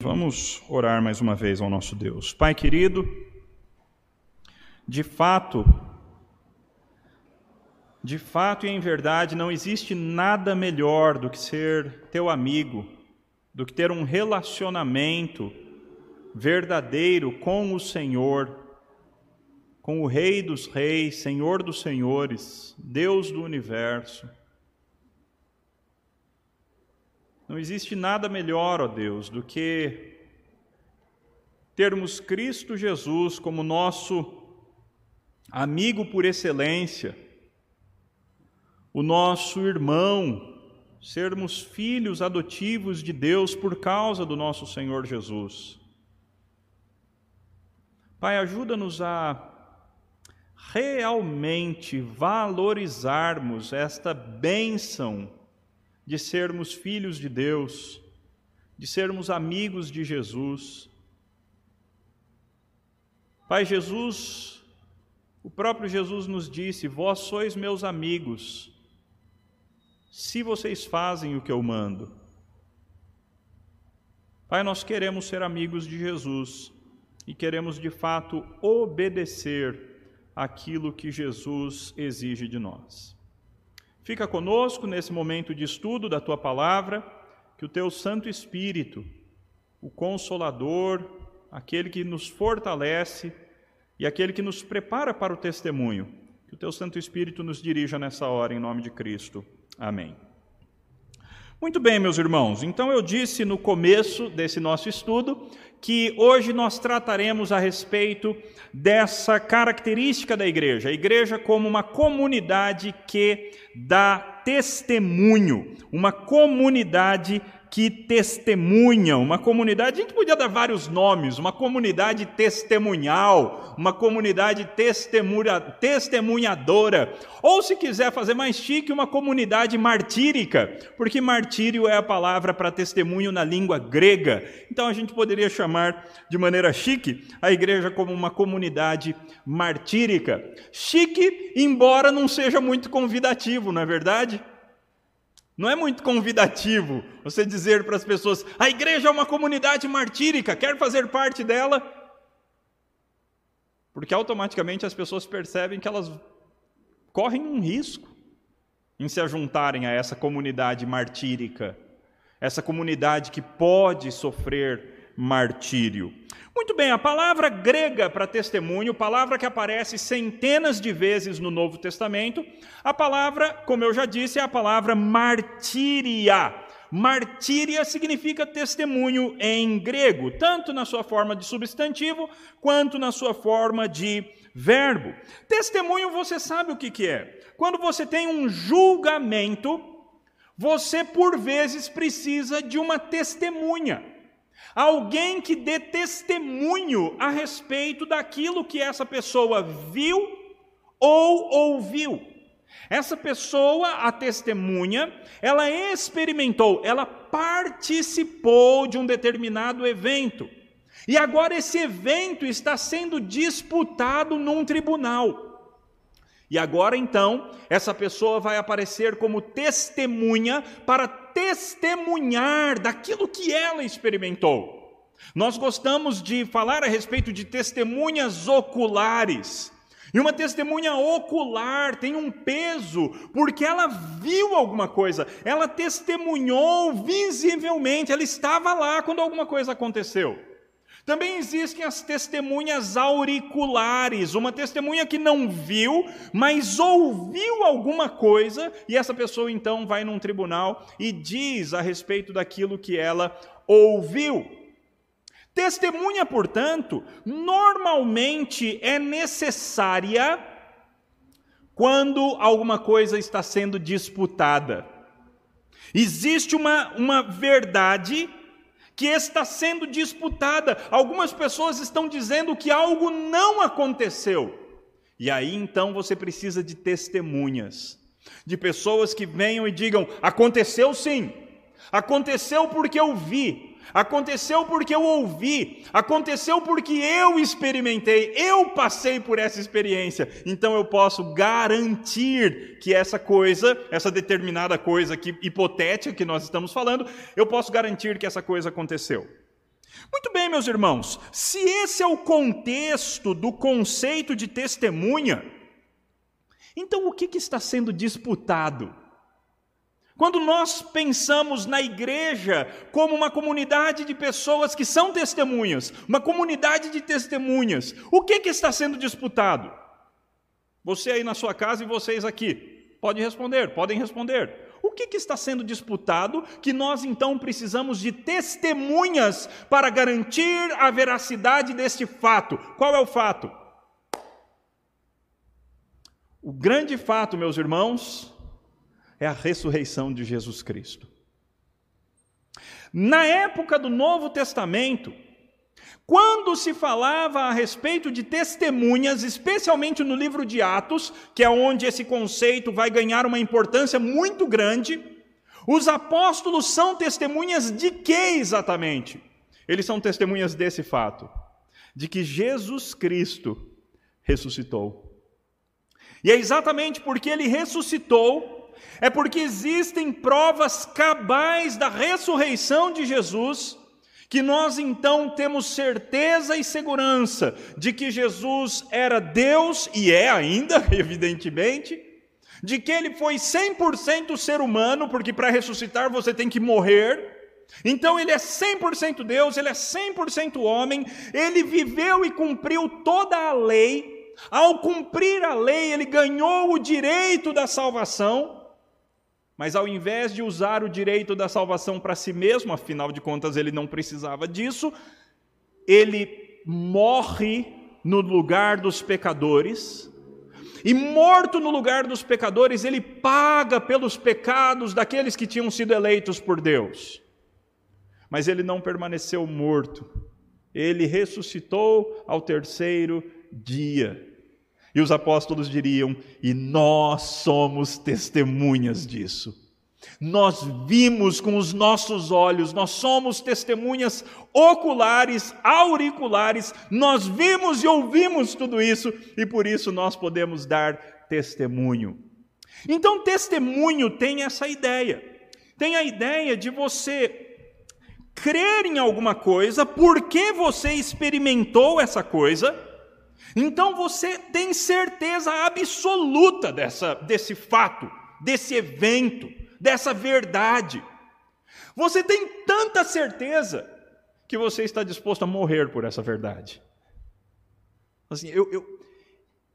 Vamos orar mais uma vez ao nosso Deus. Pai querido, de fato, de fato e em verdade, não existe nada melhor do que ser teu amigo, do que ter um relacionamento verdadeiro com o Senhor, com o Rei dos Reis, Senhor dos Senhores, Deus do universo. Não existe nada melhor, ó Deus, do que termos Cristo Jesus como nosso amigo por excelência, o nosso irmão, sermos filhos adotivos de Deus por causa do nosso Senhor Jesus. Pai, ajuda-nos a realmente valorizarmos esta bênção de sermos filhos de Deus, de sermos amigos de Jesus. Pai Jesus, o próprio Jesus nos disse: Vós sois meus amigos, se vocês fazem o que eu mando. Pai, nós queremos ser amigos de Jesus e queremos de fato obedecer aquilo que Jesus exige de nós. Fica conosco nesse momento de estudo da tua palavra, que o teu Santo Espírito, o Consolador, aquele que nos fortalece e aquele que nos prepara para o testemunho, que o teu Santo Espírito nos dirija nessa hora, em nome de Cristo. Amém. Muito bem, meus irmãos, então eu disse no começo desse nosso estudo que hoje nós trataremos a respeito dessa característica da igreja, a igreja como uma comunidade que dá testemunho, uma comunidade que testemunham, uma comunidade, a gente podia dar vários nomes, uma comunidade testemunhal, uma comunidade testemunha, testemunhadora, ou se quiser fazer mais chique, uma comunidade martírica, porque martírio é a palavra para testemunho na língua grega. Então a gente poderia chamar de maneira chique a igreja como uma comunidade martírica. Chique, embora não seja muito convidativo, não é verdade? Não é muito convidativo você dizer para as pessoas: a igreja é uma comunidade martírica, quer fazer parte dela? Porque automaticamente as pessoas percebem que elas correm um risco em se ajuntarem a essa comunidade martírica, essa comunidade que pode sofrer martírio. Muito bem, a palavra grega para testemunho, palavra que aparece centenas de vezes no Novo Testamento, a palavra, como eu já disse, é a palavra martíria. Martíria significa testemunho em grego, tanto na sua forma de substantivo quanto na sua forma de verbo. Testemunho, você sabe o que, que é? Quando você tem um julgamento, você por vezes precisa de uma testemunha. Alguém que dê testemunho a respeito daquilo que essa pessoa viu ou ouviu. Essa pessoa, a testemunha, ela experimentou, ela participou de um determinado evento. E agora esse evento está sendo disputado num tribunal. E agora então, essa pessoa vai aparecer como testemunha para testemunhar daquilo que ela experimentou. Nós gostamos de falar a respeito de testemunhas oculares. E uma testemunha ocular tem um peso, porque ela viu alguma coisa, ela testemunhou visivelmente, ela estava lá quando alguma coisa aconteceu. Também existem as testemunhas auriculares, uma testemunha que não viu, mas ouviu alguma coisa, e essa pessoa então vai num tribunal e diz a respeito daquilo que ela ouviu. Testemunha, portanto, normalmente é necessária quando alguma coisa está sendo disputada. Existe uma, uma verdade que está sendo disputada. Algumas pessoas estão dizendo que algo não aconteceu. E aí então você precisa de testemunhas, de pessoas que venham e digam: aconteceu sim, aconteceu porque eu vi, Aconteceu porque eu ouvi, aconteceu porque eu experimentei, eu passei por essa experiência. Então eu posso garantir que essa coisa, essa determinada coisa que hipotética que nós estamos falando, eu posso garantir que essa coisa aconteceu. Muito bem, meus irmãos, se esse é o contexto do conceito de testemunha, então o que, que está sendo disputado? Quando nós pensamos na igreja como uma comunidade de pessoas que são testemunhas, uma comunidade de testemunhas, o que, que está sendo disputado? Você aí na sua casa e vocês aqui, podem responder, podem responder. O que, que, está sendo disputado que nós então precisamos de testemunhas para garantir a veracidade deste fato? Qual é o fato? O grande fato, meus irmãos, é a ressurreição de Jesus Cristo. Na época do Novo Testamento, quando se falava a respeito de testemunhas, especialmente no livro de Atos, que é onde esse conceito vai ganhar uma importância muito grande, os apóstolos são testemunhas de que exatamente? Eles são testemunhas desse fato, de que Jesus Cristo ressuscitou. E é exatamente porque ele ressuscitou é porque existem provas cabais da ressurreição de Jesus, que nós então temos certeza e segurança de que Jesus era Deus e é ainda, evidentemente, de que ele foi 100% ser humano, porque para ressuscitar você tem que morrer. Então ele é 100% Deus, ele é 100% homem, ele viveu e cumpriu toda a lei. Ao cumprir a lei, ele ganhou o direito da salvação. Mas ao invés de usar o direito da salvação para si mesmo, afinal de contas ele não precisava disso, ele morre no lugar dos pecadores. E morto no lugar dos pecadores, ele paga pelos pecados daqueles que tinham sido eleitos por Deus. Mas ele não permaneceu morto, ele ressuscitou ao terceiro dia. E os apóstolos diriam: e nós somos testemunhas disso. Nós vimos com os nossos olhos, nós somos testemunhas oculares, auriculares, nós vimos e ouvimos tudo isso e por isso nós podemos dar testemunho. Então, testemunho tem essa ideia, tem a ideia de você crer em alguma coisa porque você experimentou essa coisa então você tem certeza absoluta dessa, desse fato, desse evento, dessa verdade. Você tem tanta certeza que você está disposto a morrer por essa verdade. Assim, eu, eu,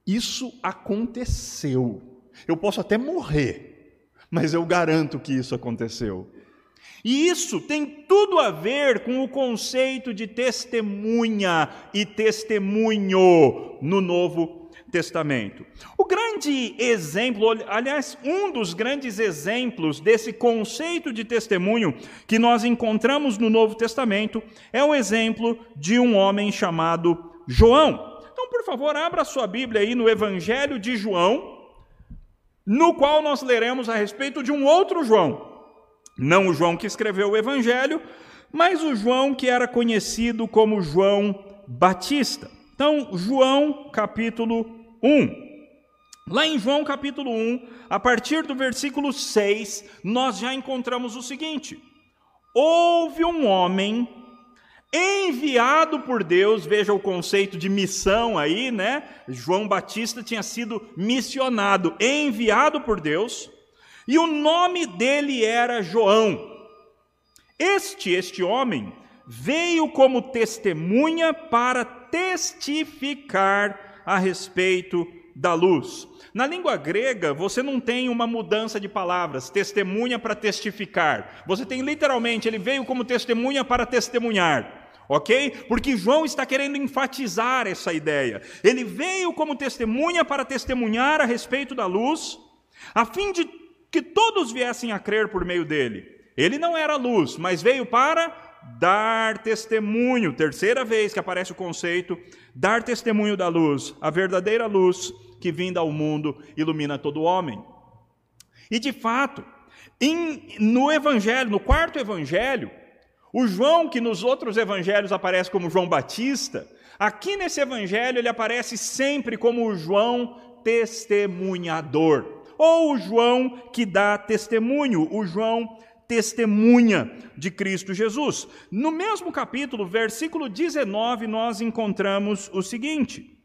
isso aconteceu. Eu posso até morrer, mas eu garanto que isso aconteceu. E isso tem tudo a ver com o conceito de testemunha e testemunho no Novo Testamento. O grande exemplo, aliás, um dos grandes exemplos desse conceito de testemunho que nós encontramos no Novo Testamento é o exemplo de um homem chamado João. Então, por favor, abra sua Bíblia aí no Evangelho de João, no qual nós leremos a respeito de um outro João. Não o João que escreveu o Evangelho, mas o João que era conhecido como João Batista. Então, João capítulo 1. Lá em João capítulo 1, a partir do versículo 6, nós já encontramos o seguinte: Houve um homem enviado por Deus, veja o conceito de missão aí, né? João Batista tinha sido missionado, enviado por Deus e o nome dele era João. Este, este homem, veio como testemunha para testificar a respeito da luz. Na língua grega, você não tem uma mudança de palavras, testemunha para testificar. Você tem literalmente, ele veio como testemunha para testemunhar. Ok? Porque João está querendo enfatizar essa ideia. Ele veio como testemunha para testemunhar a respeito da luz, a fim de que todos viessem a crer por meio dele. Ele não era luz, mas veio para dar testemunho. Terceira vez que aparece o conceito, dar testemunho da luz, a verdadeira luz que vinda ao mundo ilumina todo homem. E de fato, em, no evangelho, no quarto evangelho, o João que nos outros evangelhos aparece como João Batista, aqui nesse evangelho ele aparece sempre como o João testemunhador ou o João que dá testemunho, o João testemunha de Cristo Jesus. No mesmo capítulo, versículo 19, nós encontramos o seguinte.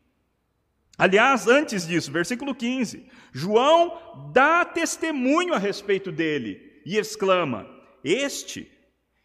Aliás, antes disso, versículo 15: João dá testemunho a respeito dele e exclama: Este,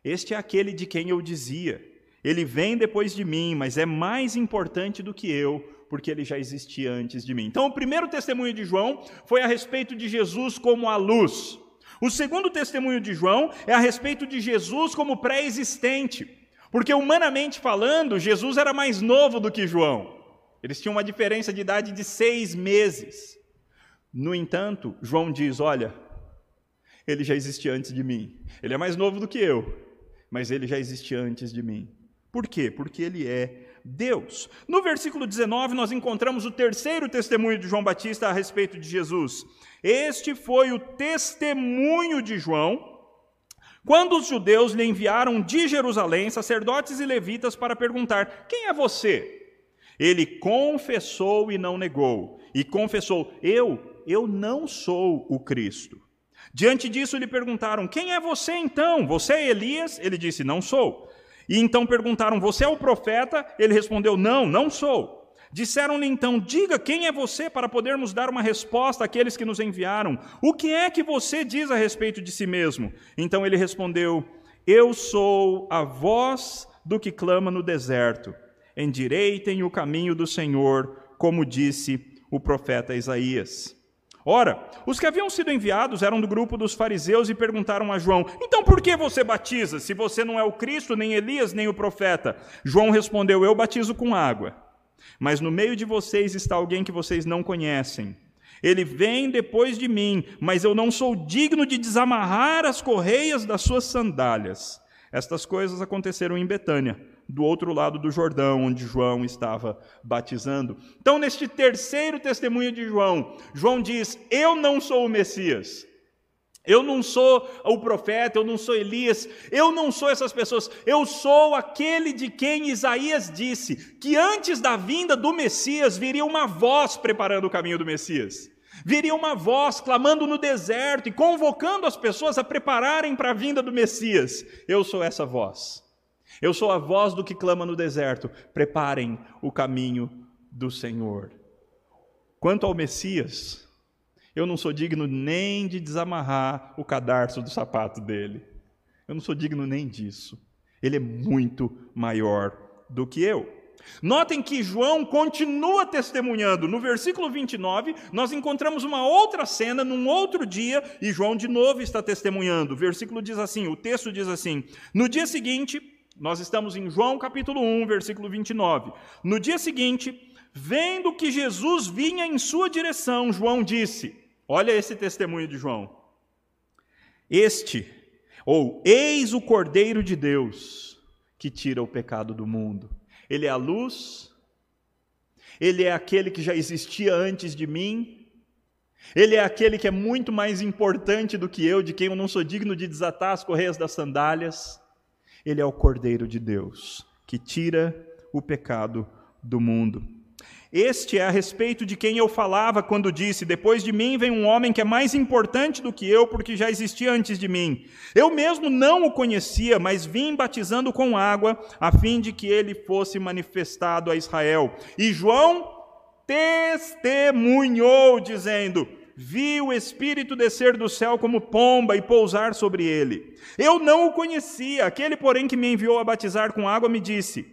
este é aquele de quem eu dizia. Ele vem depois de mim, mas é mais importante do que eu, porque ele já existia antes de mim. Então, o primeiro testemunho de João foi a respeito de Jesus como a luz. O segundo testemunho de João é a respeito de Jesus como pré-existente, porque humanamente falando, Jesus era mais novo do que João. Eles tinham uma diferença de idade de seis meses. No entanto, João diz: Olha, ele já existia antes de mim. Ele é mais novo do que eu, mas ele já existia antes de mim. Por quê? Porque ele é Deus. No versículo 19, nós encontramos o terceiro testemunho de João Batista a respeito de Jesus. Este foi o testemunho de João quando os judeus lhe enviaram de Jerusalém sacerdotes e levitas para perguntar: Quem é você? Ele confessou e não negou, e confessou: Eu, eu não sou o Cristo. Diante disso lhe perguntaram: Quem é você então? Você é Elias? Ele disse: Não sou. E então perguntaram: Você é o profeta? Ele respondeu: Não, não sou. Disseram-lhe então: Diga quem é você para podermos dar uma resposta àqueles que nos enviaram. O que é que você diz a respeito de si mesmo? Então ele respondeu: Eu sou a voz do que clama no deserto. Endireitem o caminho do Senhor, como disse o profeta Isaías. Ora, os que haviam sido enviados eram do grupo dos fariseus e perguntaram a João: Então por que você batiza, se você não é o Cristo, nem Elias, nem o profeta? João respondeu: Eu batizo com água. Mas no meio de vocês está alguém que vocês não conhecem. Ele vem depois de mim, mas eu não sou digno de desamarrar as correias das suas sandálias. Estas coisas aconteceram em Betânia do outro lado do Jordão, onde João estava batizando. Então, neste terceiro testemunho de João, João diz: Eu não sou o Messias. Eu não sou o profeta, eu não sou Elias, eu não sou essas pessoas, eu sou aquele de quem Isaías disse que antes da vinda do Messias viria uma voz preparando o caminho do Messias. Viria uma voz clamando no deserto e convocando as pessoas a prepararem para a vinda do Messias. Eu sou essa voz. Eu sou a voz do que clama no deserto: preparem o caminho do Senhor. Quanto ao Messias, eu não sou digno nem de desamarrar o cadarço do sapato dele. Eu não sou digno nem disso. Ele é muito maior do que eu. Notem que João continua testemunhando. No versículo 29, nós encontramos uma outra cena num outro dia e João de novo está testemunhando. O versículo diz assim: o texto diz assim: No dia seguinte, nós estamos em João capítulo 1, versículo 29. No dia seguinte, vendo que Jesus vinha em sua direção, João disse: Olha esse testemunho de João. Este, ou eis o Cordeiro de Deus, que tira o pecado do mundo. Ele é a luz, ele é aquele que já existia antes de mim, ele é aquele que é muito mais importante do que eu, de quem eu não sou digno de desatar as correias das sandálias. Ele é o Cordeiro de Deus, que tira o pecado do mundo. Este é a respeito de quem eu falava quando disse: Depois de mim vem um homem que é mais importante do que eu, porque já existia antes de mim. Eu mesmo não o conhecia, mas vim batizando com água, a fim de que ele fosse manifestado a Israel. E João testemunhou, dizendo: vi o Espírito descer do céu como pomba e pousar sobre ele. Eu não o conhecia, aquele, porém, que me enviou a batizar com água, me disse: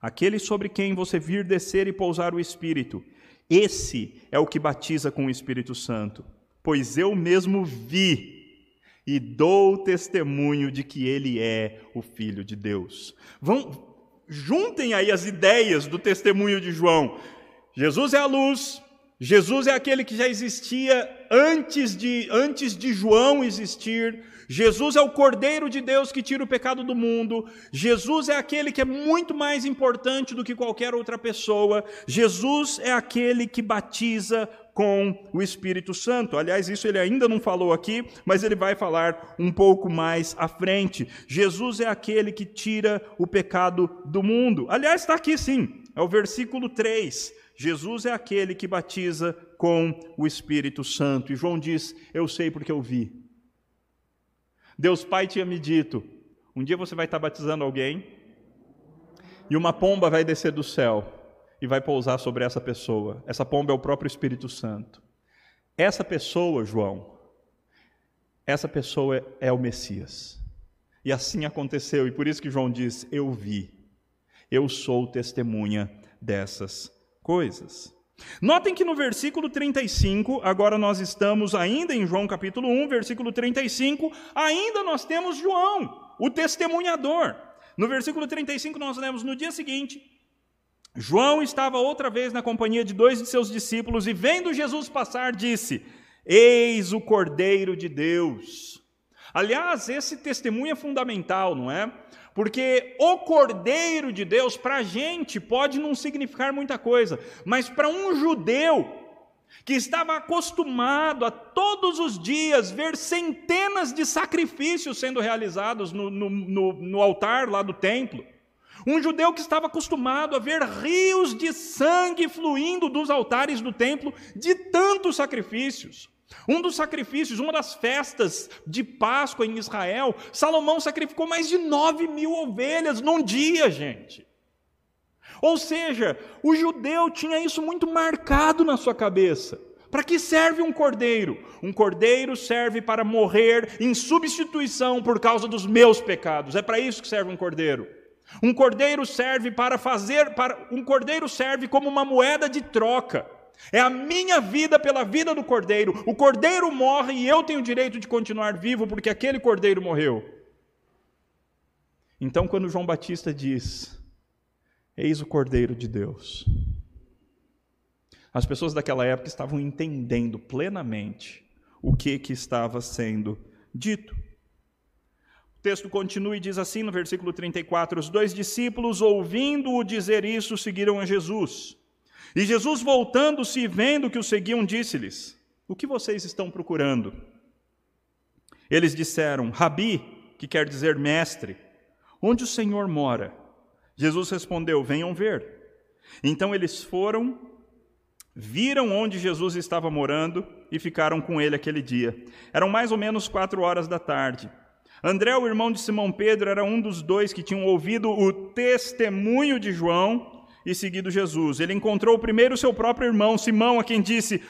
Aquele sobre quem você vir descer e pousar o Espírito, esse é o que batiza com o Espírito Santo, pois eu mesmo vi e dou testemunho de que ele é o Filho de Deus. Vão, juntem aí as ideias do testemunho de João. Jesus é a luz, Jesus é aquele que já existia antes de, antes de João existir. Jesus é o Cordeiro de Deus que tira o pecado do mundo. Jesus é aquele que é muito mais importante do que qualquer outra pessoa. Jesus é aquele que batiza com o Espírito Santo. Aliás, isso ele ainda não falou aqui, mas ele vai falar um pouco mais à frente. Jesus é aquele que tira o pecado do mundo. Aliás, está aqui sim, é o versículo 3. Jesus é aquele que batiza com o Espírito Santo. E João diz: Eu sei porque eu vi. Deus Pai tinha me dito: um dia você vai estar batizando alguém e uma pomba vai descer do céu e vai pousar sobre essa pessoa. Essa pomba é o próprio Espírito Santo. Essa pessoa, João, essa pessoa é o Messias. E assim aconteceu, e por isso que João diz: Eu vi, eu sou testemunha dessas coisas. Notem que no versículo 35, agora nós estamos ainda em João capítulo 1, versículo 35, ainda nós temos João, o testemunhador. No versículo 35 nós lemos no dia seguinte, João estava outra vez na companhia de dois de seus discípulos e vendo Jesus passar disse: Eis o Cordeiro de Deus. Aliás, esse testemunho é fundamental, não é? Porque o Cordeiro de Deus, para a gente, pode não significar muita coisa, mas para um judeu que estava acostumado a todos os dias ver centenas de sacrifícios sendo realizados no, no, no, no altar lá do templo, um judeu que estava acostumado a ver rios de sangue fluindo dos altares do templo de tantos sacrifícios. Um dos sacrifícios, uma das festas de Páscoa em Israel, Salomão sacrificou mais de nove mil ovelhas num dia, gente. Ou seja, o judeu tinha isso muito marcado na sua cabeça. Para que serve um cordeiro? Um cordeiro serve para morrer em substituição por causa dos meus pecados. É para isso que serve um cordeiro. Um cordeiro serve para fazer, para um cordeiro serve como uma moeda de troca. É a minha vida pela vida do cordeiro. O cordeiro morre e eu tenho o direito de continuar vivo porque aquele cordeiro morreu. Então, quando João Batista diz: Eis o cordeiro de Deus. As pessoas daquela época estavam entendendo plenamente o que, que estava sendo dito. O texto continua e diz assim no versículo 34: Os dois discípulos, ouvindo-o dizer isso, seguiram a Jesus. E Jesus, voltando-se e vendo que o seguiam, disse-lhes: O que vocês estão procurando? Eles disseram: Rabi, que quer dizer mestre, onde o Senhor mora? Jesus respondeu: Venham ver. Então eles foram, viram onde Jesus estava morando e ficaram com ele aquele dia. Eram mais ou menos quatro horas da tarde. André, o irmão de Simão Pedro, era um dos dois que tinham ouvido o testemunho de João e seguido Jesus. Ele encontrou primeiro seu próprio irmão, Simão, a quem disse: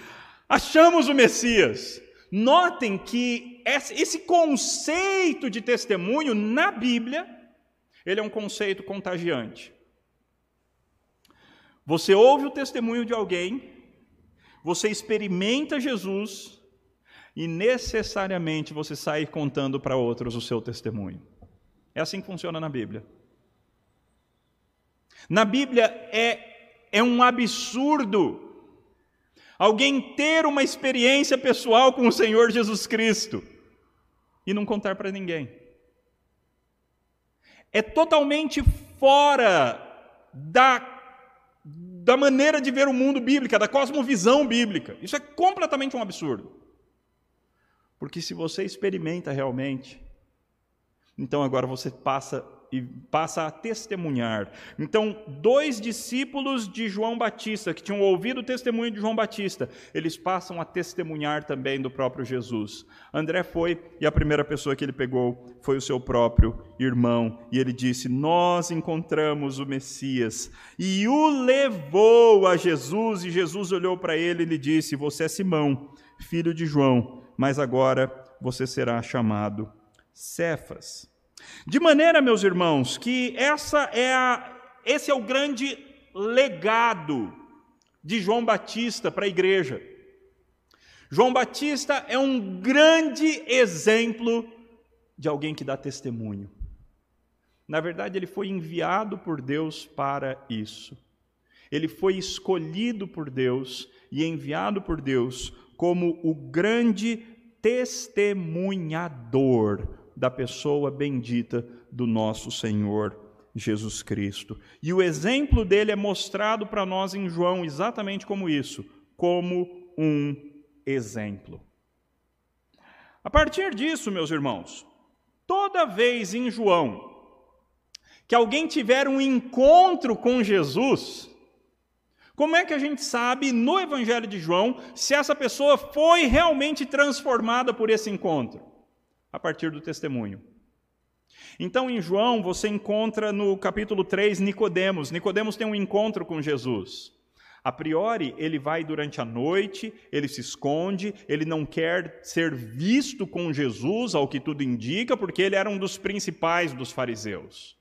Achamos o Messias. Notem que esse conceito de testemunho na Bíblia, ele é um conceito contagiante. Você ouve o testemunho de alguém, você experimenta Jesus e necessariamente você sai contando para outros o seu testemunho. É assim que funciona na Bíblia. Na Bíblia é, é um absurdo alguém ter uma experiência pessoal com o Senhor Jesus Cristo e não contar para ninguém. É totalmente fora da, da maneira de ver o mundo bíblica, da cosmovisão bíblica. Isso é completamente um absurdo. Porque se você experimenta realmente, então agora você passa e passa a testemunhar. Então, dois discípulos de João Batista, que tinham ouvido o testemunho de João Batista, eles passam a testemunhar também do próprio Jesus. André foi e a primeira pessoa que ele pegou foi o seu próprio irmão, e ele disse: Nós encontramos o Messias, e o levou a Jesus, e Jesus olhou para ele e lhe disse: Você é Simão, filho de João, mas agora você será chamado Cefas. De maneira, meus irmãos, que essa é a, esse é o grande legado de João Batista para a igreja. João Batista é um grande exemplo de alguém que dá testemunho. Na verdade, ele foi enviado por Deus para isso. Ele foi escolhido por Deus e enviado por Deus como o grande testemunhador da pessoa bendita do nosso Senhor Jesus Cristo. E o exemplo dele é mostrado para nós em João exatamente como isso, como um exemplo. A partir disso, meus irmãos, toda vez em João que alguém tiver um encontro com Jesus, como é que a gente sabe no Evangelho de João se essa pessoa foi realmente transformada por esse encontro? A partir do testemunho. Então, em João, você encontra no capítulo 3 Nicodemos. Nicodemos tem um encontro com Jesus. A priori, ele vai durante a noite, ele se esconde, ele não quer ser visto com Jesus, ao que tudo indica, porque ele era um dos principais dos fariseus.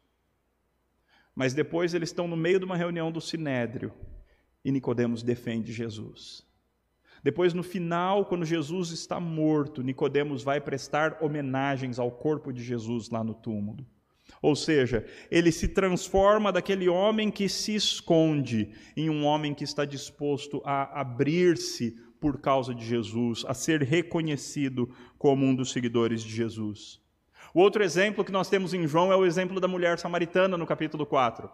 Mas depois eles estão no meio de uma reunião do Sinédrio e Nicodemos defende Jesus. Depois, no final, quando Jesus está morto, Nicodemos vai prestar homenagens ao corpo de Jesus lá no túmulo. Ou seja, ele se transforma daquele homem que se esconde em um homem que está disposto a abrir-se por causa de Jesus, a ser reconhecido como um dos seguidores de Jesus. O outro exemplo que nós temos em João é o exemplo da mulher samaritana no capítulo 4.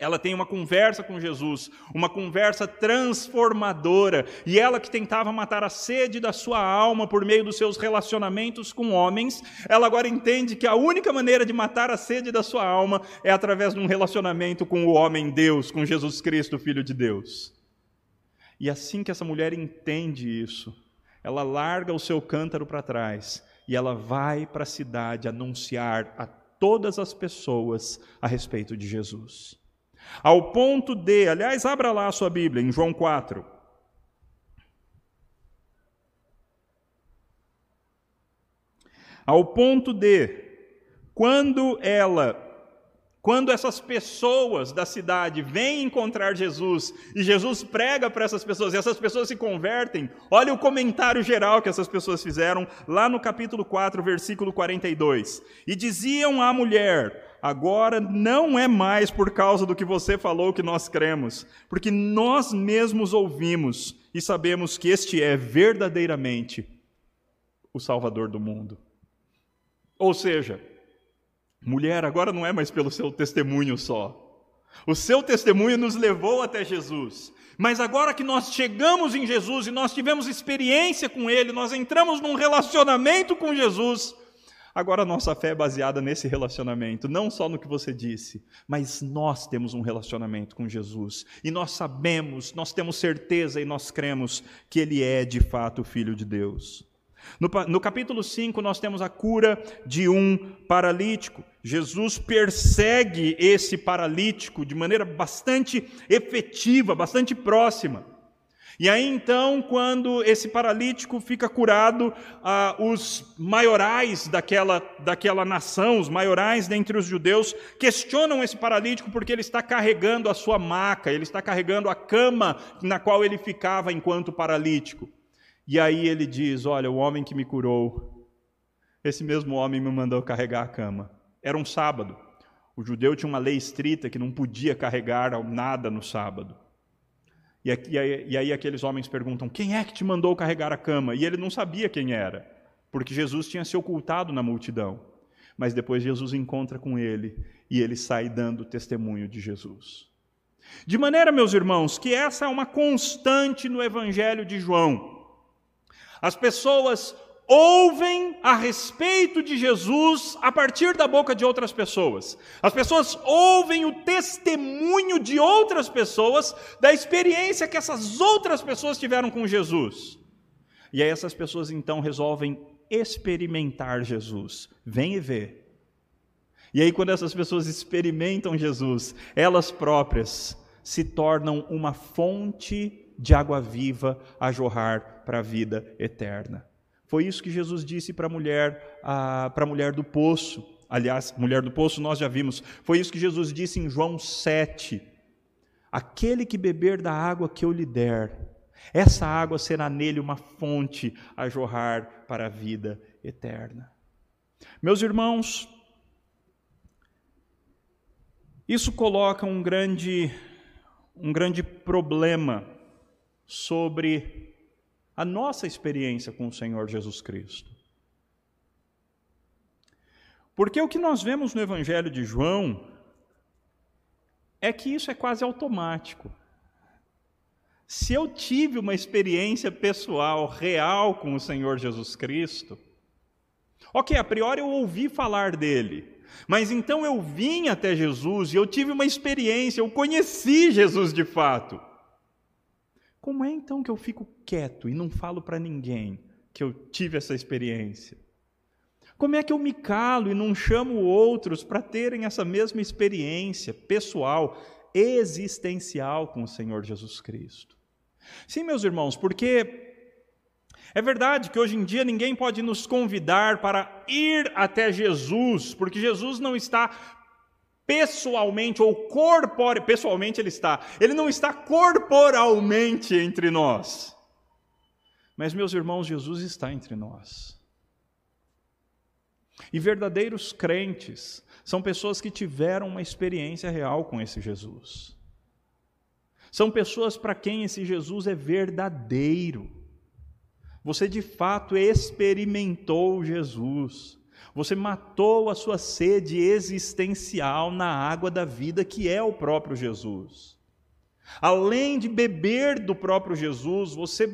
Ela tem uma conversa com Jesus, uma conversa transformadora, e ela que tentava matar a sede da sua alma por meio dos seus relacionamentos com homens, ela agora entende que a única maneira de matar a sede da sua alma é através de um relacionamento com o homem Deus, com Jesus Cristo, Filho de Deus. E assim que essa mulher entende isso, ela larga o seu cântaro para trás e ela vai para a cidade anunciar a todas as pessoas a respeito de Jesus. Ao ponto de, aliás, abra lá a sua Bíblia, em João 4. Ao ponto de, quando ela quando essas pessoas da cidade vêm encontrar Jesus e Jesus prega para essas pessoas e essas pessoas se convertem, olha o comentário geral que essas pessoas fizeram lá no capítulo 4, versículo 42. E diziam à mulher: Agora não é mais por causa do que você falou que nós cremos, porque nós mesmos ouvimos e sabemos que este é verdadeiramente o Salvador do mundo. Ou seja, Mulher, agora não é mais pelo seu testemunho só. O seu testemunho nos levou até Jesus. Mas agora que nós chegamos em Jesus e nós tivemos experiência com Ele, nós entramos num relacionamento com Jesus, agora a nossa fé é baseada nesse relacionamento, não só no que você disse, mas nós temos um relacionamento com Jesus. E nós sabemos, nós temos certeza e nós cremos que Ele é de fato o Filho de Deus. No, no, capítulo 5, nós temos a cura de um paralítico. Jesus persegue esse paralítico de maneira bastante efetiva, bastante próxima. E aí então, quando esse paralítico fica curado, ah, os maiorais daquela, daquela nação, os maiorais dentre os judeus, questionam esse paralítico porque ele está carregando a sua maca, ele está carregando a cama na qual ele ficava enquanto paralítico. E aí ele diz: Olha, o homem que me curou, esse mesmo homem me mandou carregar a cama. Era um sábado. O judeu tinha uma lei estrita que não podia carregar nada no sábado. E, aqui, e aí aqueles homens perguntam: Quem é que te mandou carregar a cama? E ele não sabia quem era, porque Jesus tinha se ocultado na multidão. Mas depois Jesus encontra com ele e ele sai dando testemunho de Jesus. De maneira, meus irmãos, que essa é uma constante no Evangelho de João. As pessoas ouvem a respeito de Jesus a partir da boca de outras pessoas. As pessoas ouvem o testemunho de outras pessoas da experiência que essas outras pessoas tiveram com Jesus. E aí essas pessoas então resolvem experimentar Jesus. Vem e vê. E aí quando essas pessoas experimentam Jesus, elas próprias se tornam uma fonte de água viva a jorrar para a vida eterna. Foi isso que Jesus disse para a mulher, para a mulher do poço. Aliás, mulher do poço nós já vimos. Foi isso que Jesus disse em João 7. Aquele que beber da água que eu lhe der, essa água será nele uma fonte a jorrar para a vida eterna. Meus irmãos, isso coloca um grande, um grande problema sobre a nossa experiência com o Senhor Jesus Cristo. Porque o que nós vemos no Evangelho de João é que isso é quase automático. Se eu tive uma experiência pessoal, real com o Senhor Jesus Cristo, ok, a priori eu ouvi falar dele, mas então eu vim até Jesus e eu tive uma experiência, eu conheci Jesus de fato. Como é então que eu fico quieto e não falo para ninguém que eu tive essa experiência? Como é que eu me calo e não chamo outros para terem essa mesma experiência pessoal, existencial com o Senhor Jesus Cristo? Sim, meus irmãos, porque é verdade que hoje em dia ninguém pode nos convidar para ir até Jesus, porque Jesus não está pessoalmente ou corpore, pessoalmente ele está, ele não está corporalmente entre nós. Mas meus irmãos, Jesus está entre nós. E verdadeiros crentes são pessoas que tiveram uma experiência real com esse Jesus. São pessoas para quem esse Jesus é verdadeiro. Você de fato experimentou Jesus. Você matou a sua sede existencial na água da vida que é o próprio Jesus. Além de beber do próprio Jesus, você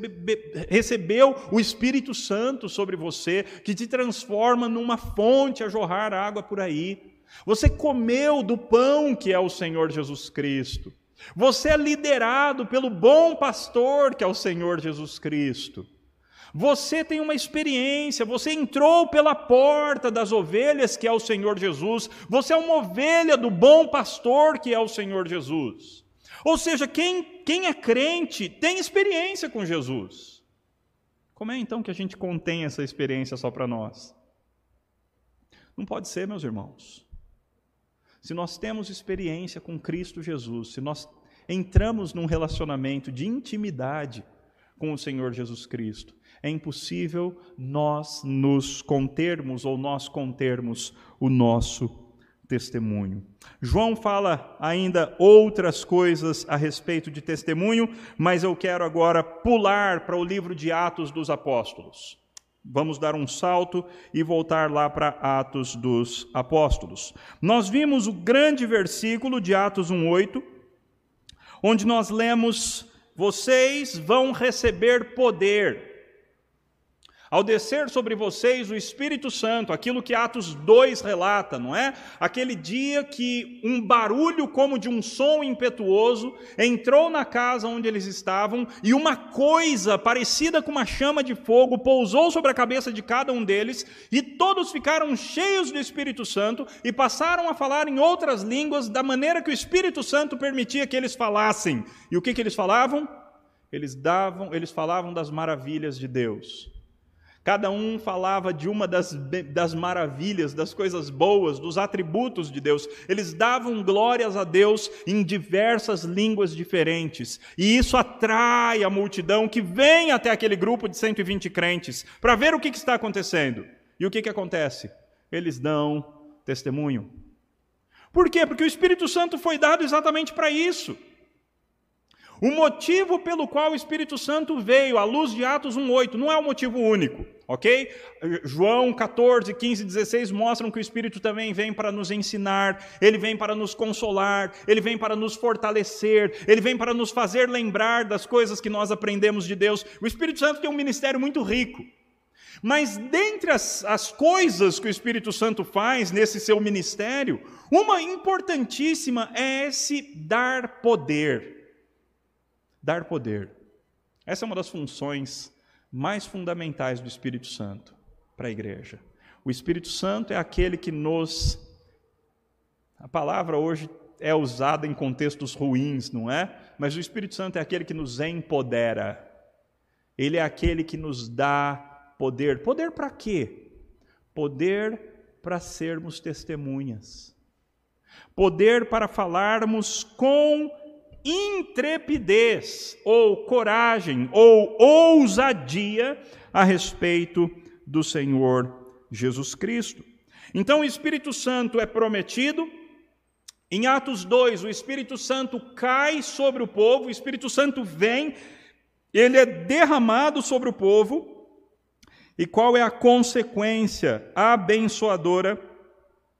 recebeu o Espírito Santo sobre você, que te transforma numa fonte a jorrar água por aí. Você comeu do pão que é o Senhor Jesus Cristo. Você é liderado pelo bom pastor que é o Senhor Jesus Cristo. Você tem uma experiência, você entrou pela porta das ovelhas que é o Senhor Jesus. Você é uma ovelha do bom pastor que é o Senhor Jesus. Ou seja, quem, quem é crente tem experiência com Jesus. Como é então que a gente contém essa experiência só para nós? Não pode ser, meus irmãos. Se nós temos experiência com Cristo Jesus, se nós entramos num relacionamento de intimidade com o Senhor Jesus Cristo, é impossível nós nos contermos ou nós contermos o nosso testemunho. João fala ainda outras coisas a respeito de testemunho, mas eu quero agora pular para o livro de Atos dos Apóstolos. Vamos dar um salto e voltar lá para Atos dos Apóstolos. Nós vimos o grande versículo de Atos 1:8, onde nós lemos: "Vocês vão receber poder ao descer sobre vocês o Espírito Santo, aquilo que Atos 2 relata, não é? Aquele dia que um barulho como de um som impetuoso entrou na casa onde eles estavam e uma coisa parecida com uma chama de fogo pousou sobre a cabeça de cada um deles e todos ficaram cheios do Espírito Santo e passaram a falar em outras línguas da maneira que o Espírito Santo permitia que eles falassem. E o que, que eles falavam? Eles davam, eles falavam das maravilhas de Deus. Cada um falava de uma das, das maravilhas, das coisas boas, dos atributos de Deus. Eles davam glórias a Deus em diversas línguas diferentes. E isso atrai a multidão que vem até aquele grupo de 120 crentes para ver o que, que está acontecendo. E o que, que acontece? Eles dão testemunho. Por quê? Porque o Espírito Santo foi dado exatamente para isso. O motivo pelo qual o Espírito Santo veio, à luz de Atos 1,8, não é um motivo único, ok? João 14, 15 e 16 mostram que o Espírito também vem para nos ensinar, ele vem para nos consolar, ele vem para nos fortalecer, ele vem para nos fazer lembrar das coisas que nós aprendemos de Deus. O Espírito Santo tem um ministério muito rico. Mas dentre as, as coisas que o Espírito Santo faz nesse seu ministério, uma importantíssima é esse dar poder dar poder. Essa é uma das funções mais fundamentais do Espírito Santo para a igreja. O Espírito Santo é aquele que nos. A palavra hoje é usada em contextos ruins, não é? Mas o Espírito Santo é aquele que nos empodera. Ele é aquele que nos dá poder. Poder para quê? Poder para sermos testemunhas. Poder para falarmos com intrepidez, ou coragem, ou ousadia a respeito do Senhor Jesus Cristo. Então, o Espírito Santo é prometido. Em Atos 2, o Espírito Santo cai sobre o povo, o Espírito Santo vem, ele é derramado sobre o povo. E qual é a consequência abençoadora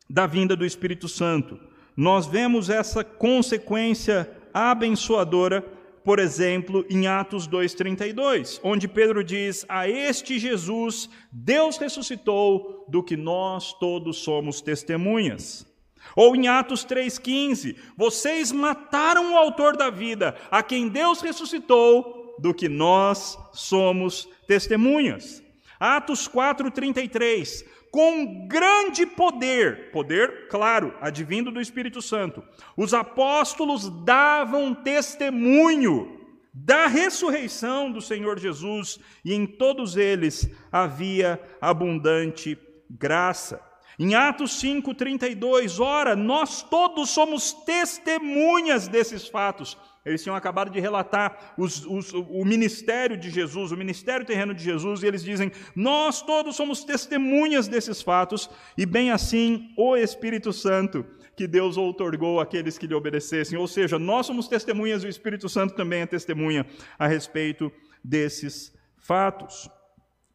da vinda do Espírito Santo? Nós vemos essa consequência abençoadora, por exemplo, em Atos 2:32, onde Pedro diz: "A este Jesus Deus ressuscitou, do que nós todos somos testemunhas." Ou em Atos 3,15: Vocês mataram o autor da vida, a quem Deus ressuscitou, do que nós somos testemunhas. Atos 4,33: com grande poder, poder, claro, advindo do Espírito Santo. Os apóstolos davam testemunho da ressurreição do Senhor Jesus e em todos eles havia abundante graça. Em Atos 5:32, ora, nós todos somos testemunhas desses fatos. Eles tinham acabado de relatar os, os, o ministério de Jesus, o ministério terreno de Jesus, e eles dizem: Nós todos somos testemunhas desses fatos, e bem assim o Espírito Santo que Deus outorgou àqueles que lhe obedecessem. Ou seja, nós somos testemunhas e o Espírito Santo também é testemunha a respeito desses fatos.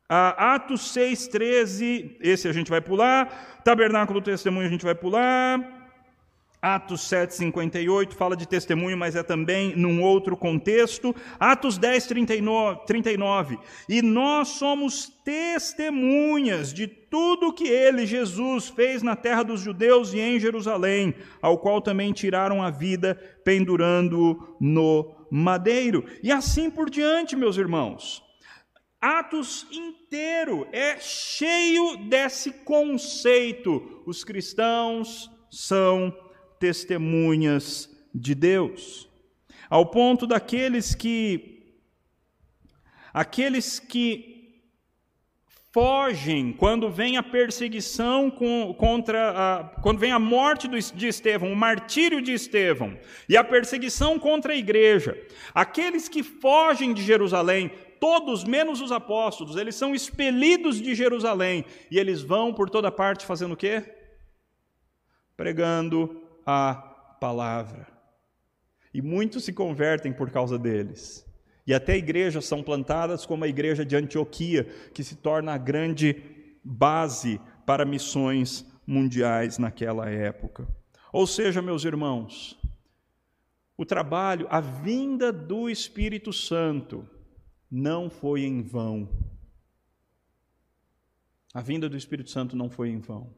Atos 6,13, esse a gente vai pular. Tabernáculo do Testemunho a gente vai pular. Atos 7,58 fala de testemunho, mas é também num outro contexto. Atos 10, 39, 39. E nós somos testemunhas de tudo que ele, Jesus, fez na terra dos judeus e em Jerusalém, ao qual também tiraram a vida, pendurando-o no madeiro. E assim por diante, meus irmãos. Atos inteiro é cheio desse conceito. Os cristãos são testemunhas de Deus, ao ponto daqueles que aqueles que fogem quando vem a perseguição contra a, quando vem a morte de Estevão, o martírio de Estevão e a perseguição contra a igreja, aqueles que fogem de Jerusalém, todos menos os apóstolos, eles são expelidos de Jerusalém e eles vão por toda parte fazendo o quê? Pregando a palavra. E muitos se convertem por causa deles. E até igrejas são plantadas como a igreja de Antioquia, que se torna a grande base para missões mundiais naquela época. Ou seja, meus irmãos, o trabalho, a vinda do Espírito Santo não foi em vão. A vinda do Espírito Santo não foi em vão.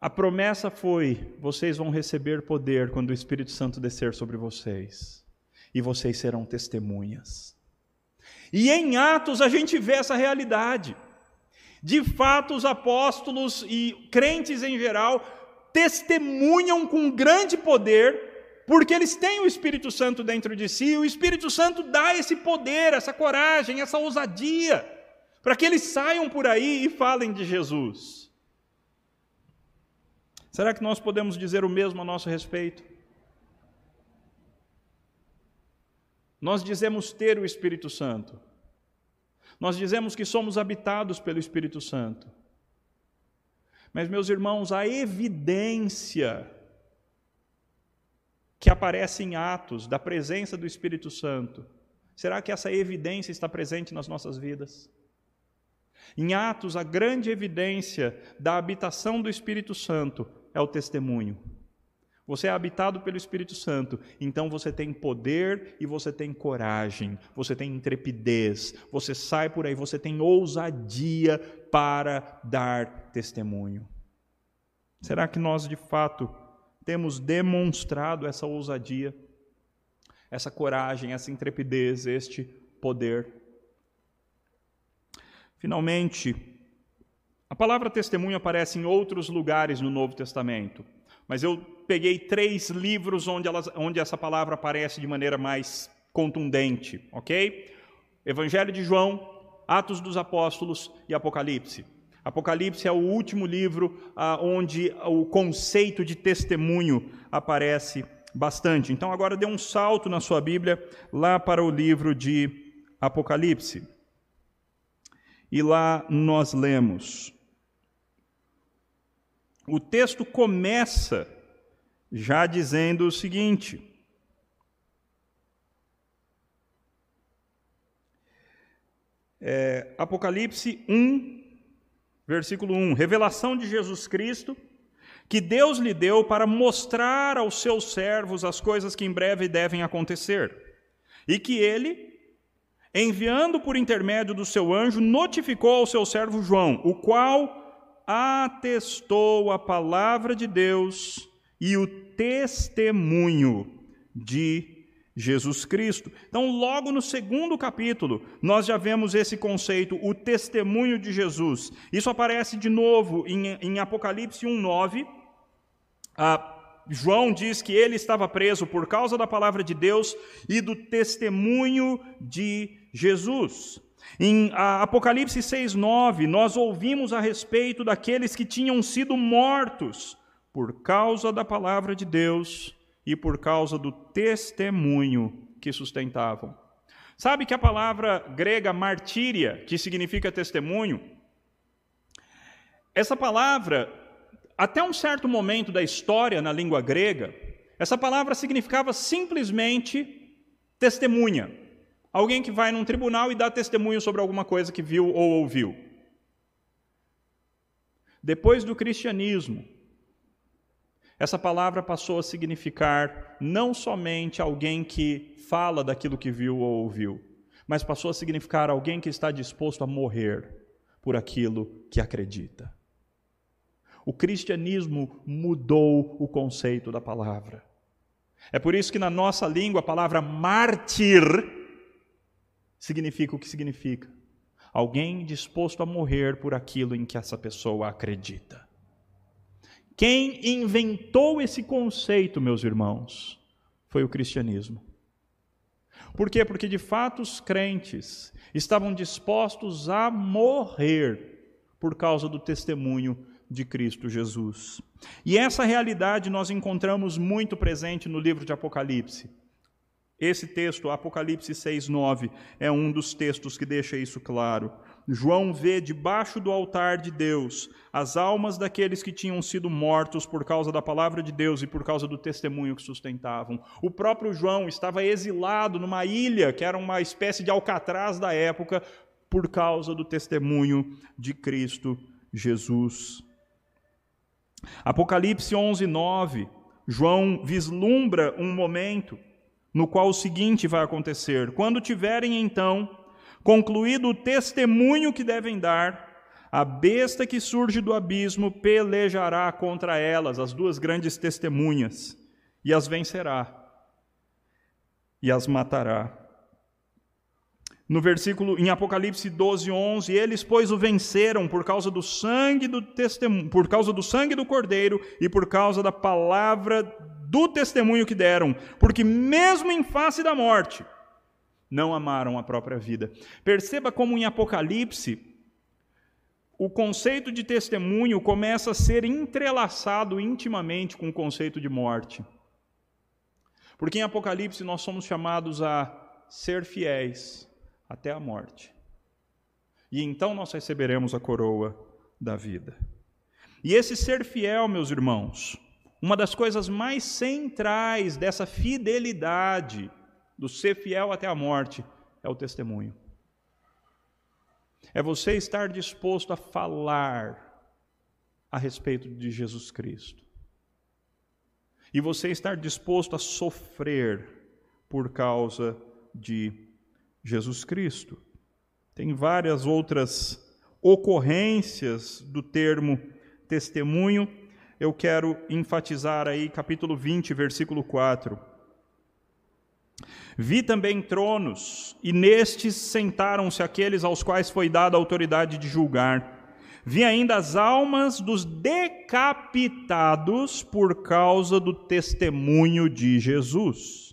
A promessa foi: vocês vão receber poder quando o Espírito Santo descer sobre vocês, e vocês serão testemunhas. E em Atos a gente vê essa realidade. De fato, os apóstolos e crentes em geral testemunham com grande poder, porque eles têm o Espírito Santo dentro de si, e o Espírito Santo dá esse poder, essa coragem, essa ousadia, para que eles saiam por aí e falem de Jesus. Será que nós podemos dizer o mesmo a nosso respeito? Nós dizemos ter o Espírito Santo. Nós dizemos que somos habitados pelo Espírito Santo. Mas, meus irmãos, a evidência que aparece em Atos da presença do Espírito Santo, será que essa evidência está presente nas nossas vidas? Em Atos, a grande evidência da habitação do Espírito Santo é o testemunho. Você é habitado pelo Espírito Santo, então você tem poder e você tem coragem, você tem intrepidez, você sai por aí, você tem ousadia para dar testemunho. Será que nós de fato temos demonstrado essa ousadia, essa coragem, essa intrepidez, este poder? Finalmente, a palavra testemunho aparece em outros lugares no Novo Testamento, mas eu peguei três livros onde, elas, onde essa palavra aparece de maneira mais contundente, ok? Evangelho de João, Atos dos Apóstolos e Apocalipse. Apocalipse é o último livro ah, onde o conceito de testemunho aparece bastante. Então, agora dê um salto na sua Bíblia lá para o livro de Apocalipse. E lá nós lemos. O texto começa já dizendo o seguinte: é, Apocalipse 1, versículo 1: Revelação de Jesus Cristo, que Deus lhe deu para mostrar aos seus servos as coisas que em breve devem acontecer, e que ele, enviando por intermédio do seu anjo, notificou ao seu servo João, o qual atestou a palavra de Deus e o testemunho de Jesus Cristo. Então, logo no segundo capítulo, nós já vemos esse conceito, o testemunho de Jesus. Isso aparece de novo em, em Apocalipse 1,9. Ah, João diz que ele estava preso por causa da palavra de Deus e do testemunho de Jesus. Em Apocalipse 6,9, nós ouvimos a respeito daqueles que tinham sido mortos por causa da palavra de Deus e por causa do testemunho que sustentavam. Sabe que a palavra grega martíria, que significa testemunho, essa palavra, até um certo momento da história na língua grega, essa palavra significava simplesmente testemunha. Alguém que vai num tribunal e dá testemunho sobre alguma coisa que viu ou ouviu. Depois do cristianismo, essa palavra passou a significar não somente alguém que fala daquilo que viu ou ouviu, mas passou a significar alguém que está disposto a morrer por aquilo que acredita. O cristianismo mudou o conceito da palavra. É por isso que na nossa língua a palavra mártir significa o que significa. Alguém disposto a morrer por aquilo em que essa pessoa acredita. Quem inventou esse conceito, meus irmãos, foi o cristianismo. Por quê? Porque de fato os crentes estavam dispostos a morrer por causa do testemunho de Cristo Jesus. E essa realidade nós encontramos muito presente no livro de Apocalipse. Esse texto, Apocalipse 6:9, é um dos textos que deixa isso claro. João vê debaixo do altar de Deus as almas daqueles que tinham sido mortos por causa da palavra de Deus e por causa do testemunho que sustentavam. O próprio João estava exilado numa ilha que era uma espécie de alcatraz da época por causa do testemunho de Cristo Jesus. Apocalipse 11, 9, João vislumbra um momento no qual o seguinte vai acontecer: quando tiverem então Concluído o testemunho que devem dar, a besta que surge do abismo pelejará contra elas, as duas grandes testemunhas, e as vencerá, e as matará. No versículo em Apocalipse 12, 11, eles pois o venceram por causa do sangue do testemunho, por causa do sangue do cordeiro e por causa da palavra do testemunho que deram, porque mesmo em face da morte, não amaram a própria vida. Perceba como em Apocalipse o conceito de testemunho começa a ser entrelaçado intimamente com o conceito de morte. Porque em Apocalipse nós somos chamados a ser fiéis até a morte. E então nós receberemos a coroa da vida. E esse ser fiel, meus irmãos, uma das coisas mais centrais dessa fidelidade do ser fiel até a morte, é o testemunho. É você estar disposto a falar a respeito de Jesus Cristo. E você estar disposto a sofrer por causa de Jesus Cristo. Tem várias outras ocorrências do termo testemunho. Eu quero enfatizar aí capítulo 20, versículo 4. Vi também tronos, e nestes sentaram-se aqueles aos quais foi dada a autoridade de julgar. Vi ainda as almas dos decapitados por causa do testemunho de Jesus,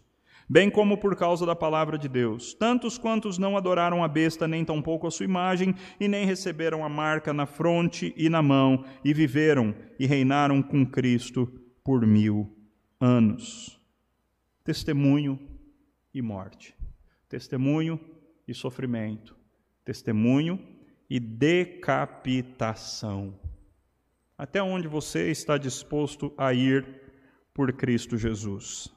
bem como por causa da palavra de Deus, tantos quantos não adoraram a besta, nem tampouco a sua imagem, e nem receberam a marca na fronte e na mão, e viveram e reinaram com Cristo por mil anos. Testemunho e morte, testemunho e sofrimento, testemunho e decapitação. Até onde você está disposto a ir por Cristo Jesus?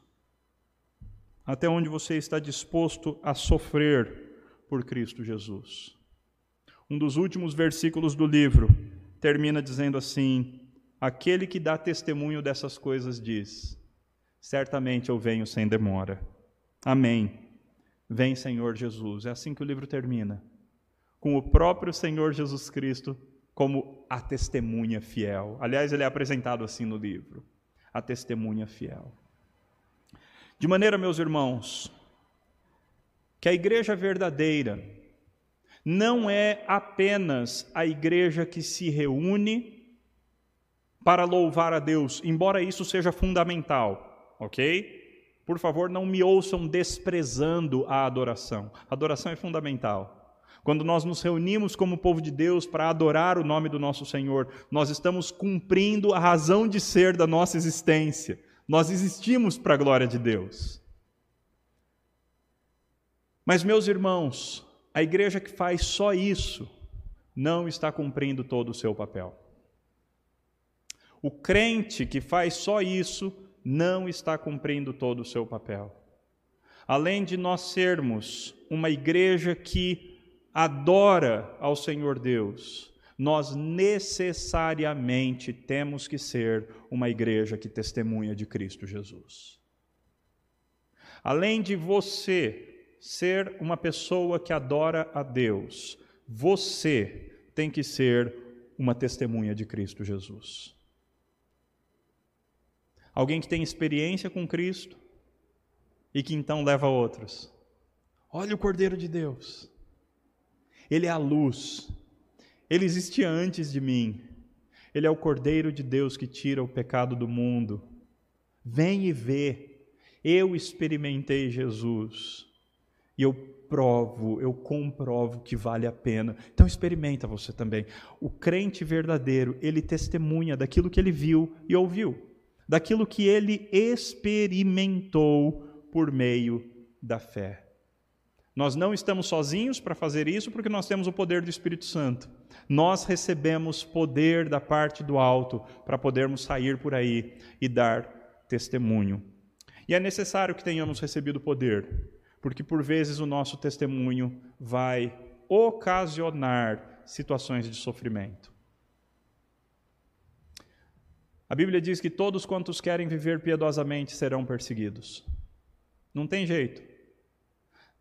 Até onde você está disposto a sofrer por Cristo Jesus? Um dos últimos versículos do livro termina dizendo assim: Aquele que dá testemunho dessas coisas diz: Certamente eu venho sem demora. Amém. Vem, Senhor Jesus. É assim que o livro termina. Com o próprio Senhor Jesus Cristo como a testemunha fiel. Aliás, ele é apresentado assim no livro: a testemunha fiel. De maneira, meus irmãos, que a igreja verdadeira não é apenas a igreja que se reúne para louvar a Deus, embora isso seja fundamental, ok? Por favor, não me ouçam desprezando a adoração. A adoração é fundamental. Quando nós nos reunimos como povo de Deus para adorar o nome do nosso Senhor, nós estamos cumprindo a razão de ser da nossa existência. Nós existimos para a glória de Deus. Mas, meus irmãos, a igreja que faz só isso não está cumprindo todo o seu papel. O crente que faz só isso não está cumprindo todo o seu papel. Além de nós sermos uma igreja que adora ao Senhor Deus, nós necessariamente temos que ser uma igreja que testemunha de Cristo Jesus. Além de você ser uma pessoa que adora a Deus, você tem que ser uma testemunha de Cristo Jesus. Alguém que tem experiência com Cristo e que então leva outros. Olha o Cordeiro de Deus. Ele é a luz. Ele existia antes de mim. Ele é o Cordeiro de Deus que tira o pecado do mundo. Vem e vê. Eu experimentei Jesus. E eu provo, eu comprovo que vale a pena. Então experimenta você também. O crente verdadeiro, ele testemunha daquilo que ele viu e ouviu, daquilo que ele experimentou por meio da fé. Nós não estamos sozinhos para fazer isso porque nós temos o poder do Espírito Santo. Nós recebemos poder da parte do alto para podermos sair por aí e dar testemunho. E é necessário que tenhamos recebido poder, porque por vezes o nosso testemunho vai ocasionar situações de sofrimento. A Bíblia diz que todos quantos querem viver piedosamente serão perseguidos. Não tem jeito.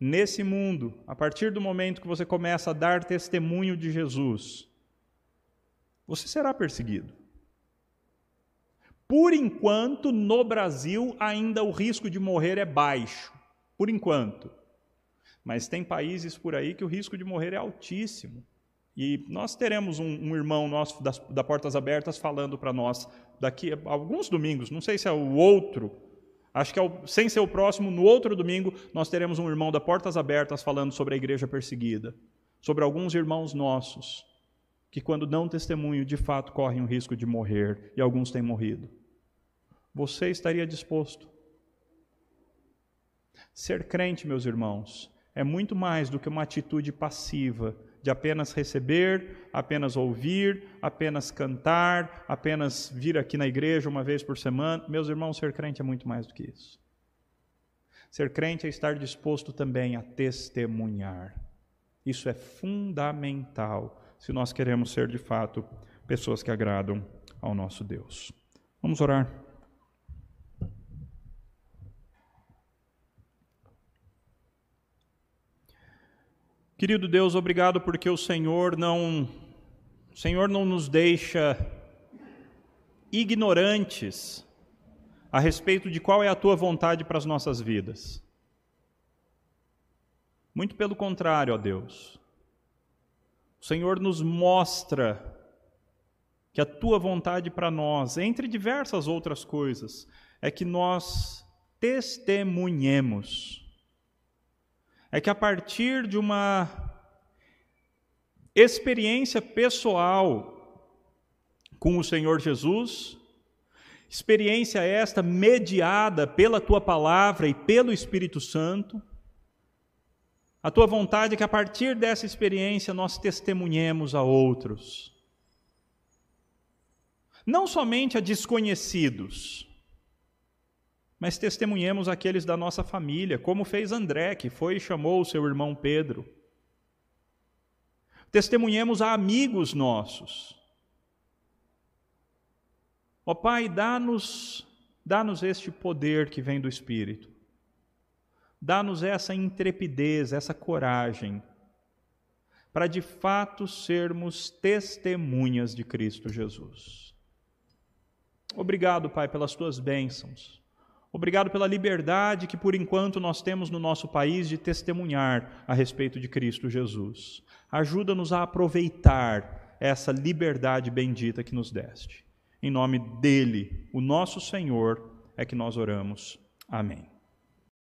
Nesse mundo, a partir do momento que você começa a dar testemunho de Jesus, você será perseguido. Por enquanto, no Brasil, ainda o risco de morrer é baixo por enquanto. Mas tem países por aí que o risco de morrer é altíssimo. E nós teremos um, um irmão nosso das, da Portas Abertas falando para nós daqui a alguns domingos, não sei se é o outro, acho que sem ser o próximo, no outro domingo, nós teremos um irmão da Portas Abertas falando sobre a igreja perseguida, sobre alguns irmãos nossos que, quando dão testemunho, de fato correm o risco de morrer, e alguns têm morrido. Você estaria disposto Ser crente, meus irmãos, é muito mais do que uma atitude passiva de apenas receber, apenas ouvir, apenas cantar, apenas vir aqui na igreja uma vez por semana. Meus irmãos, ser crente é muito mais do que isso. Ser crente é estar disposto também a testemunhar. Isso é fundamental se nós queremos ser de fato pessoas que agradam ao nosso Deus. Vamos orar. Querido Deus, obrigado porque o Senhor não o Senhor não nos deixa ignorantes a respeito de qual é a tua vontade para as nossas vidas. Muito pelo contrário, ó Deus. O Senhor nos mostra que a tua vontade para nós, entre diversas outras coisas, é que nós testemunhemos é que a partir de uma experiência pessoal com o Senhor Jesus, experiência esta mediada pela tua palavra e pelo Espírito Santo, a tua vontade é que a partir dessa experiência nós testemunhemos a outros. Não somente a desconhecidos, mas testemunhemos aqueles da nossa família, como fez André, que foi e chamou o seu irmão Pedro. Testemunhemos a amigos nossos. Ó Pai, dá-nos dá-nos este poder que vem do Espírito. Dá-nos essa intrepidez, essa coragem, para de fato sermos testemunhas de Cristo Jesus. Obrigado, Pai, pelas tuas bênçãos. Obrigado pela liberdade que, por enquanto, nós temos no nosso país de testemunhar a respeito de Cristo Jesus. Ajuda-nos a aproveitar essa liberdade bendita que nos deste. Em nome dele, o nosso Senhor, é que nós oramos. Amém.